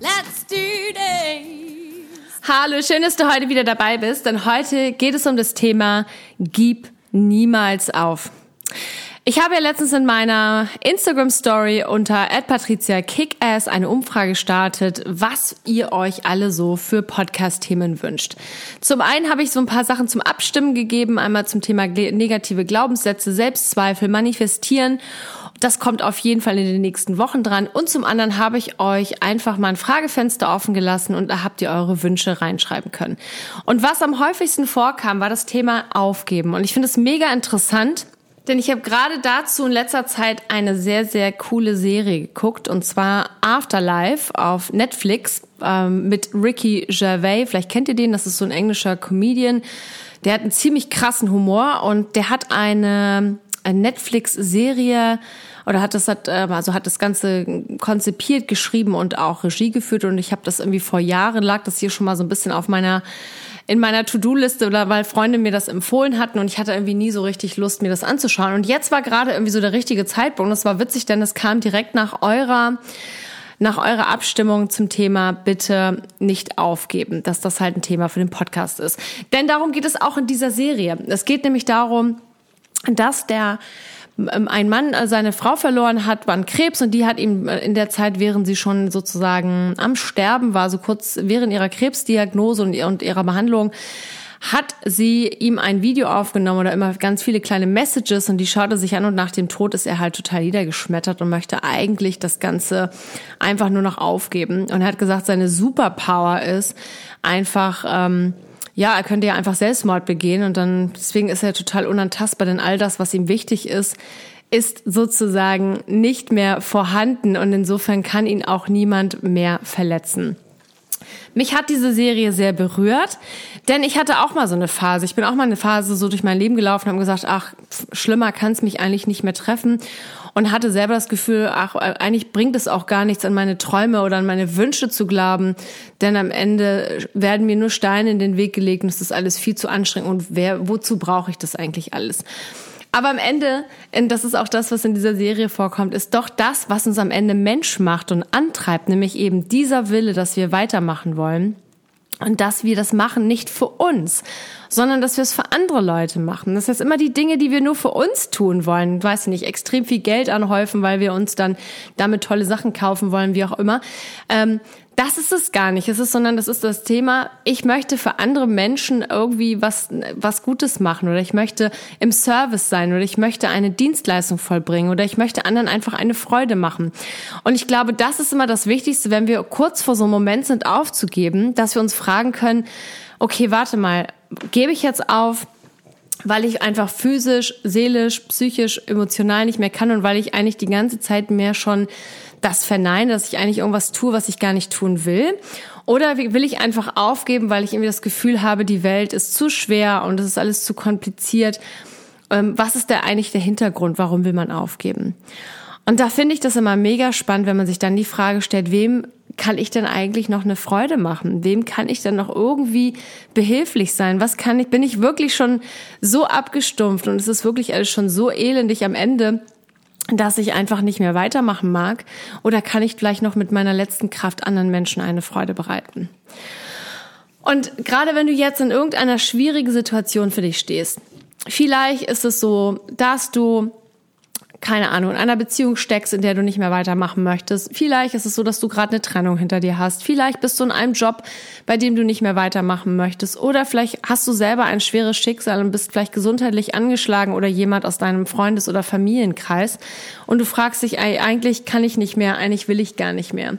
let's do this! Hallo, schön, dass du heute wieder dabei bist, denn heute geht es um das Thema Gib niemals auf. Ich habe ja letztens in meiner Instagram Story unter @patricia_kickass eine Umfrage gestartet, was ihr euch alle so für Podcast Themen wünscht. Zum einen habe ich so ein paar Sachen zum Abstimmen gegeben, einmal zum Thema negative Glaubenssätze, Selbstzweifel, manifestieren das kommt auf jeden Fall in den nächsten Wochen dran. Und zum anderen habe ich euch einfach mal ein Fragefenster offen gelassen und da habt ihr eure Wünsche reinschreiben können. Und was am häufigsten vorkam, war das Thema Aufgeben. Und ich finde es mega interessant, denn ich habe gerade dazu in letzter Zeit eine sehr, sehr coole Serie geguckt und zwar Afterlife auf Netflix ähm, mit Ricky Gervais. Vielleicht kennt ihr den, das ist so ein englischer Comedian. Der hat einen ziemlich krassen Humor und der hat eine, eine Netflix-Serie oder hat das hat ähm, also hat das ganze konzipiert, geschrieben und auch Regie geführt und ich habe das irgendwie vor Jahren lag das hier schon mal so ein bisschen auf meiner in meiner To-Do-Liste oder weil Freunde mir das empfohlen hatten und ich hatte irgendwie nie so richtig Lust, mir das anzuschauen. Und jetzt war gerade irgendwie so der richtige Zeitpunkt. Das war witzig, denn es kam direkt nach eurer nach eurer Abstimmung zum Thema bitte nicht aufgeben, dass das halt ein Thema für den Podcast ist. Denn darum geht es auch in dieser Serie. Es geht nämlich darum, dass der ähm, ein Mann äh, seine Frau verloren hat, war ein Krebs und die hat ihm äh, in der Zeit, während sie schon sozusagen am Sterben war, so kurz während ihrer Krebsdiagnose und ihrer Behandlung, hat sie ihm ein Video aufgenommen oder immer ganz viele kleine Messages und die schaut er sich an und nach dem Tod ist er halt total niedergeschmettert und möchte eigentlich das Ganze einfach nur noch aufgeben. Und er hat gesagt, seine Superpower ist einfach, ähm, ja, er könnte ja einfach Selbstmord begehen und dann, deswegen ist er total unantastbar, denn all das, was ihm wichtig ist, ist sozusagen nicht mehr vorhanden und insofern kann ihn auch niemand mehr verletzen. Mich hat diese Serie sehr berührt, denn ich hatte auch mal so eine Phase. Ich bin auch mal eine Phase so durch mein Leben gelaufen und habe gesagt, ach, schlimmer kann es mich eigentlich nicht mehr treffen und hatte selber das Gefühl, ach, eigentlich bringt es auch gar nichts, an meine Träume oder an meine Wünsche zu glauben, denn am Ende werden mir nur Steine in den Weg gelegt und es ist alles viel zu anstrengend und wer, wozu brauche ich das eigentlich alles? Aber am Ende, das ist auch das, was in dieser Serie vorkommt, ist doch das, was uns am Ende Mensch macht und antreibt, nämlich eben dieser Wille, dass wir weitermachen wollen. Und dass wir das machen nicht für uns, sondern dass wir es für andere Leute machen. Das heißt immer die Dinge, die wir nur für uns tun wollen, weiß ich nicht, extrem viel Geld anhäufen, weil wir uns dann damit tolle Sachen kaufen wollen, wie auch immer. Ähm, das ist es gar nicht. Es ist, sondern das ist das Thema, ich möchte für andere Menschen irgendwie was, was Gutes machen oder ich möchte im Service sein oder ich möchte eine Dienstleistung vollbringen oder ich möchte anderen einfach eine Freude machen. Und ich glaube, das ist immer das Wichtigste, wenn wir kurz vor so einem Moment sind, aufzugeben, dass wir uns fragen können, okay, warte mal, gebe ich jetzt auf? weil ich einfach physisch, seelisch, psychisch, emotional nicht mehr kann und weil ich eigentlich die ganze Zeit mehr schon das verneine, dass ich eigentlich irgendwas tue, was ich gar nicht tun will? Oder will ich einfach aufgeben, weil ich irgendwie das Gefühl habe, die Welt ist zu schwer und es ist alles zu kompliziert? Ähm, was ist da eigentlich der Hintergrund? Warum will man aufgeben? Und da finde ich das immer mega spannend, wenn man sich dann die Frage stellt, wem kann ich denn eigentlich noch eine Freude machen? Wem kann ich denn noch irgendwie behilflich sein? Was kann ich, bin ich wirklich schon so abgestumpft und es ist wirklich alles schon so elendig am Ende, dass ich einfach nicht mehr weitermachen mag? Oder kann ich vielleicht noch mit meiner letzten Kraft anderen Menschen eine Freude bereiten? Und gerade wenn du jetzt in irgendeiner schwierigen Situation für dich stehst, vielleicht ist es so, dass du keine Ahnung, in einer Beziehung steckst, in der du nicht mehr weitermachen möchtest. Vielleicht ist es so, dass du gerade eine Trennung hinter dir hast. Vielleicht bist du in einem Job, bei dem du nicht mehr weitermachen möchtest. Oder vielleicht hast du selber ein schweres Schicksal und bist vielleicht gesundheitlich angeschlagen oder jemand aus deinem Freundes- oder Familienkreis. Und du fragst dich, eigentlich kann ich nicht mehr, eigentlich will ich gar nicht mehr.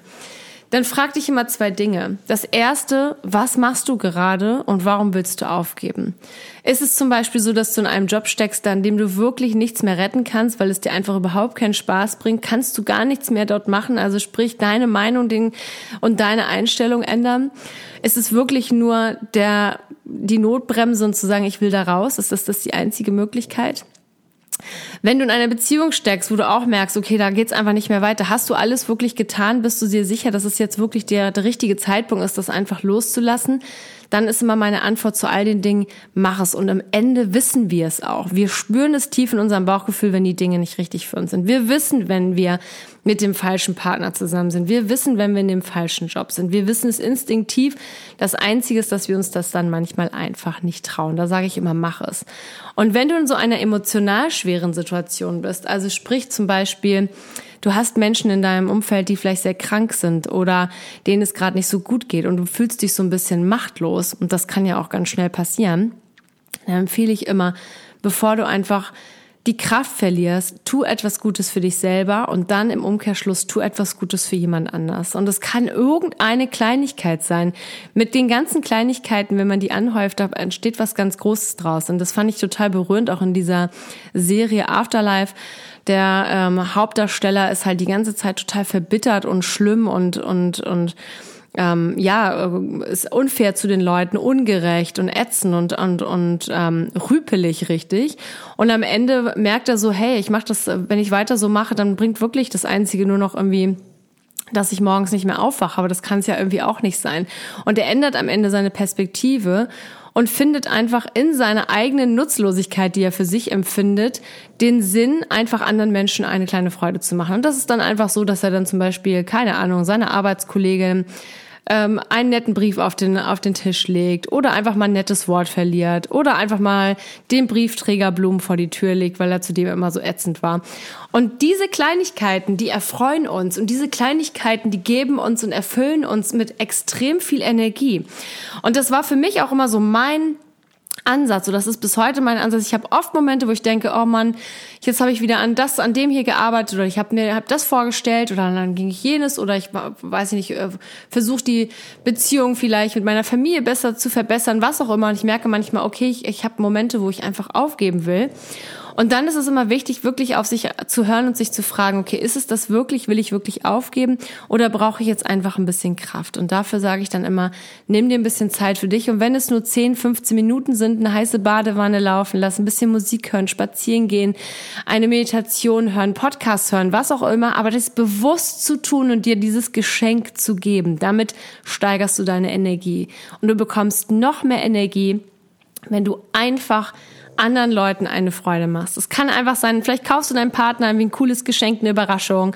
Dann frag dich immer zwei Dinge. Das erste, was machst du gerade und warum willst du aufgeben? Ist es zum Beispiel so, dass du in einem Job steckst, an dem du wirklich nichts mehr retten kannst, weil es dir einfach überhaupt keinen Spaß bringt? Kannst du gar nichts mehr dort machen? Also sprich, deine Meinung und deine Einstellung ändern? Ist es wirklich nur der, die Notbremse und zu sagen, ich will da raus? Ist das, das die einzige Möglichkeit? Wenn du in einer Beziehung steckst, wo du auch merkst, okay, da geht's einfach nicht mehr weiter, hast du alles wirklich getan? Bist du dir sicher, dass es jetzt wirklich der, der richtige Zeitpunkt ist, das einfach loszulassen? dann ist immer meine Antwort zu all den Dingen, mach es. Und am Ende wissen wir es auch. Wir spüren es tief in unserem Bauchgefühl, wenn die Dinge nicht richtig für uns sind. Wir wissen, wenn wir mit dem falschen Partner zusammen sind. Wir wissen, wenn wir in dem falschen Job sind. Wir wissen es instinktiv. Das Einzige ist, dass wir uns das dann manchmal einfach nicht trauen. Da sage ich immer, mach es. Und wenn du in so einer emotional schweren Situation bist, also sprich zum Beispiel, du hast Menschen in deinem Umfeld, die vielleicht sehr krank sind oder denen es gerade nicht so gut geht und du fühlst dich so ein bisschen machtlos und das kann ja auch ganz schnell passieren, dann empfehle ich immer, bevor du einfach die Kraft verlierst, tu etwas Gutes für dich selber und dann im Umkehrschluss tu etwas Gutes für jemand anders. Und es kann irgendeine Kleinigkeit sein. Mit den ganzen Kleinigkeiten, wenn man die anhäuft, entsteht was ganz Großes draus. Und das fand ich total berührend, auch in dieser Serie Afterlife der ähm, Hauptdarsteller ist halt die ganze Zeit total verbittert und schlimm und und und ähm, ja, äh, ist unfair zu den Leuten, ungerecht und ätzend und und und ähm, rüpelig richtig. Und am Ende merkt er so, hey, ich mache das, wenn ich weiter so mache, dann bringt wirklich das Einzige nur noch irgendwie dass ich morgens nicht mehr aufwache, aber das kann es ja irgendwie auch nicht sein. Und er ändert am Ende seine Perspektive und findet einfach in seiner eigenen Nutzlosigkeit, die er für sich empfindet, den Sinn, einfach anderen Menschen eine kleine Freude zu machen. Und das ist dann einfach so, dass er dann zum Beispiel, keine Ahnung, seine Arbeitskollegin ähm, einen netten Brief auf den, auf den Tisch legt oder einfach mal ein nettes Wort verliert oder einfach mal dem Briefträger Blumen vor die Tür legt, weil er zudem immer so ätzend war. Und diese Kleinigkeiten, die erfreuen uns und diese Kleinigkeiten, die geben uns und erfüllen uns mit extrem viel Energie. Und das war für mich auch immer so mein Ansatz. So, das ist bis heute mein Ansatz. Ich habe oft Momente, wo ich denke, oh Mann, jetzt habe ich wieder an das, an dem hier gearbeitet oder ich habe mir hab das vorgestellt oder dann ging ich jenes oder ich weiß nicht, äh, versuche die Beziehung vielleicht mit meiner Familie besser zu verbessern, was auch immer. Und ich merke manchmal, okay, ich, ich habe Momente, wo ich einfach aufgeben will. Und dann ist es immer wichtig, wirklich auf sich zu hören und sich zu fragen, okay, ist es das wirklich, will ich wirklich aufgeben oder brauche ich jetzt einfach ein bisschen Kraft? Und dafür sage ich dann immer, nimm dir ein bisschen Zeit für dich und wenn es nur 10, 15 Minuten sind, eine heiße Badewanne laufen, lass ein bisschen Musik hören, spazieren gehen, eine Meditation hören, Podcast hören, was auch immer, aber das bewusst zu tun und dir dieses Geschenk zu geben. Damit steigerst du deine Energie und du bekommst noch mehr Energie, wenn du einfach anderen Leuten eine Freude machst. Es kann einfach sein, vielleicht kaufst du deinem Partner irgendwie ein cooles Geschenk, eine Überraschung.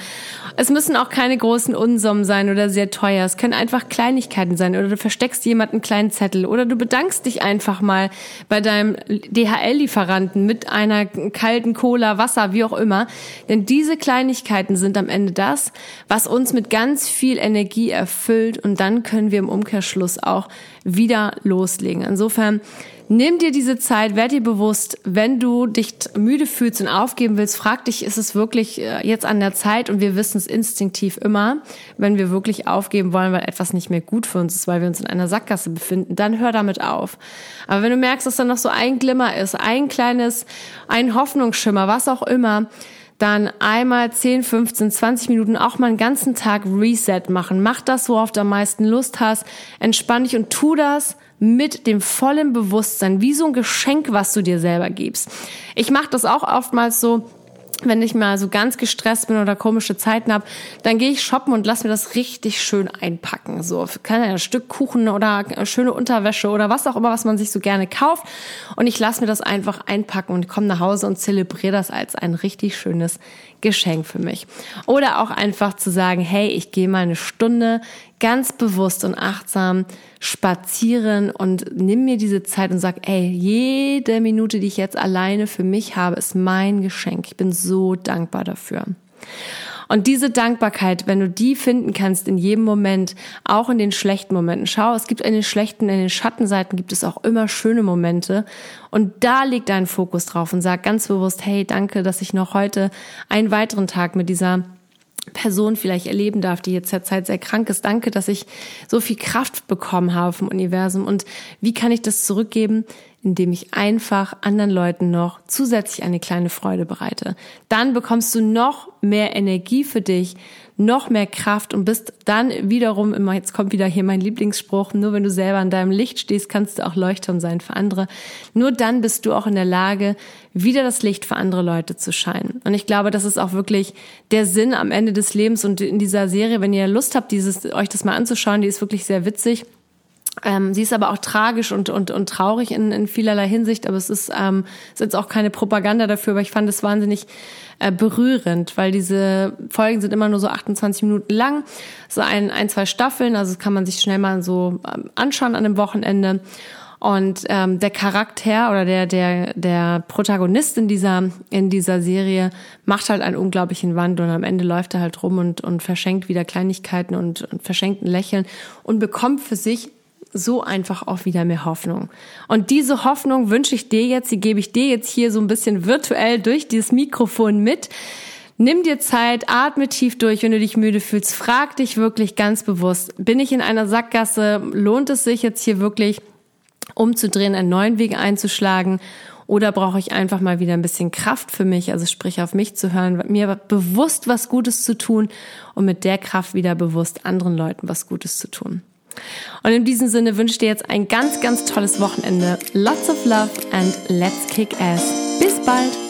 Es müssen auch keine großen Unsummen sein oder sehr teuer. Es können einfach Kleinigkeiten sein oder du versteckst jemanden einen kleinen Zettel oder du bedankst dich einfach mal bei deinem DHL-Lieferanten mit einer kalten Cola, Wasser, wie auch immer. Denn diese Kleinigkeiten sind am Ende das, was uns mit ganz viel Energie erfüllt und dann können wir im Umkehrschluss auch wieder loslegen. Insofern Nimm dir diese Zeit, werd dir bewusst, wenn du dich müde fühlst und aufgeben willst, frag dich, ist es wirklich äh, jetzt an der Zeit? Und wir wissen es instinktiv immer, wenn wir wirklich aufgeben wollen, weil etwas nicht mehr gut für uns ist, weil wir uns in einer Sackgasse befinden, dann hör damit auf. Aber wenn du merkst, dass da noch so ein Glimmer ist, ein kleines, ein Hoffnungsschimmer, was auch immer, dann einmal 10, 15, 20 Minuten auch mal einen ganzen Tag Reset machen. Mach das, worauf du am meisten Lust hast. Entspann dich und tu das mit dem vollen Bewusstsein, wie so ein Geschenk, was du dir selber gibst. Ich mache das auch oftmals so, wenn ich mal so ganz gestresst bin oder komische Zeiten habe, dann gehe ich shoppen und lass mir das richtig schön einpacken. So, keine ein Stück Kuchen oder schöne Unterwäsche oder was auch immer, was man sich so gerne kauft. Und ich lasse mir das einfach einpacken und komme nach Hause und zelebriere das als ein richtig schönes Geschenk für mich. Oder auch einfach zu sagen, hey, ich gehe mal eine Stunde ganz bewusst und achtsam spazieren und nimm mir diese Zeit und sag, ey, jede Minute, die ich jetzt alleine für mich habe, ist mein Geschenk. Ich bin so dankbar dafür. Und diese Dankbarkeit, wenn du die finden kannst in jedem Moment, auch in den schlechten Momenten. Schau, es gibt in den schlechten, in den Schattenseiten gibt es auch immer schöne Momente. Und da liegt dein Fokus drauf und sag ganz bewusst, hey, danke, dass ich noch heute einen weiteren Tag mit dieser Person vielleicht erleben darf, die jetzt derzeit sehr krank ist. Danke, dass ich so viel Kraft bekommen habe vom Universum. Und wie kann ich das zurückgeben? Indem ich einfach anderen Leuten noch zusätzlich eine kleine Freude bereite. Dann bekommst du noch mehr Energie für dich, noch mehr Kraft und bist dann wiederum immer, jetzt kommt wieder hier mein Lieblingsspruch, nur wenn du selber an deinem Licht stehst, kannst du auch Leuchtturm sein für andere. Nur dann bist du auch in der Lage, wieder das Licht für andere Leute zu scheinen. Und ich glaube, das ist auch wirklich der Sinn am Ende des Lebens und in dieser Serie, wenn ihr Lust habt, dieses, euch das mal anzuschauen, die ist wirklich sehr witzig ähm, sie ist aber auch tragisch und, und, und traurig in, in vielerlei Hinsicht, aber es ist, ähm, ist jetzt auch keine Propaganda dafür, aber ich fand es wahnsinnig äh, berührend, weil diese Folgen sind immer nur so 28 Minuten lang, so ein, ein zwei Staffeln, also kann man sich schnell mal so ähm, anschauen an einem Wochenende. Und ähm, der Charakter oder der der der Protagonist in dieser in dieser Serie macht halt einen unglaublichen Wandel und am Ende läuft er halt rum und und verschenkt wieder Kleinigkeiten und, und verschenkt ein Lächeln und bekommt für sich so einfach auch wieder mehr Hoffnung. Und diese Hoffnung wünsche ich dir jetzt, die gebe ich dir jetzt hier so ein bisschen virtuell durch dieses Mikrofon mit. Nimm dir Zeit, atme tief durch, wenn du dich müde fühlst. Frag dich wirklich ganz bewusst, bin ich in einer Sackgasse? Lohnt es sich jetzt hier wirklich umzudrehen, einen neuen Weg einzuschlagen? Oder brauche ich einfach mal wieder ein bisschen Kraft für mich, also sprich auf mich zu hören, mir bewusst was Gutes zu tun und mit der Kraft wieder bewusst anderen Leuten was Gutes zu tun. Und in diesem Sinne wünsche ich dir jetzt ein ganz, ganz tolles Wochenende. Lots of love and let's kick ass. Bis bald!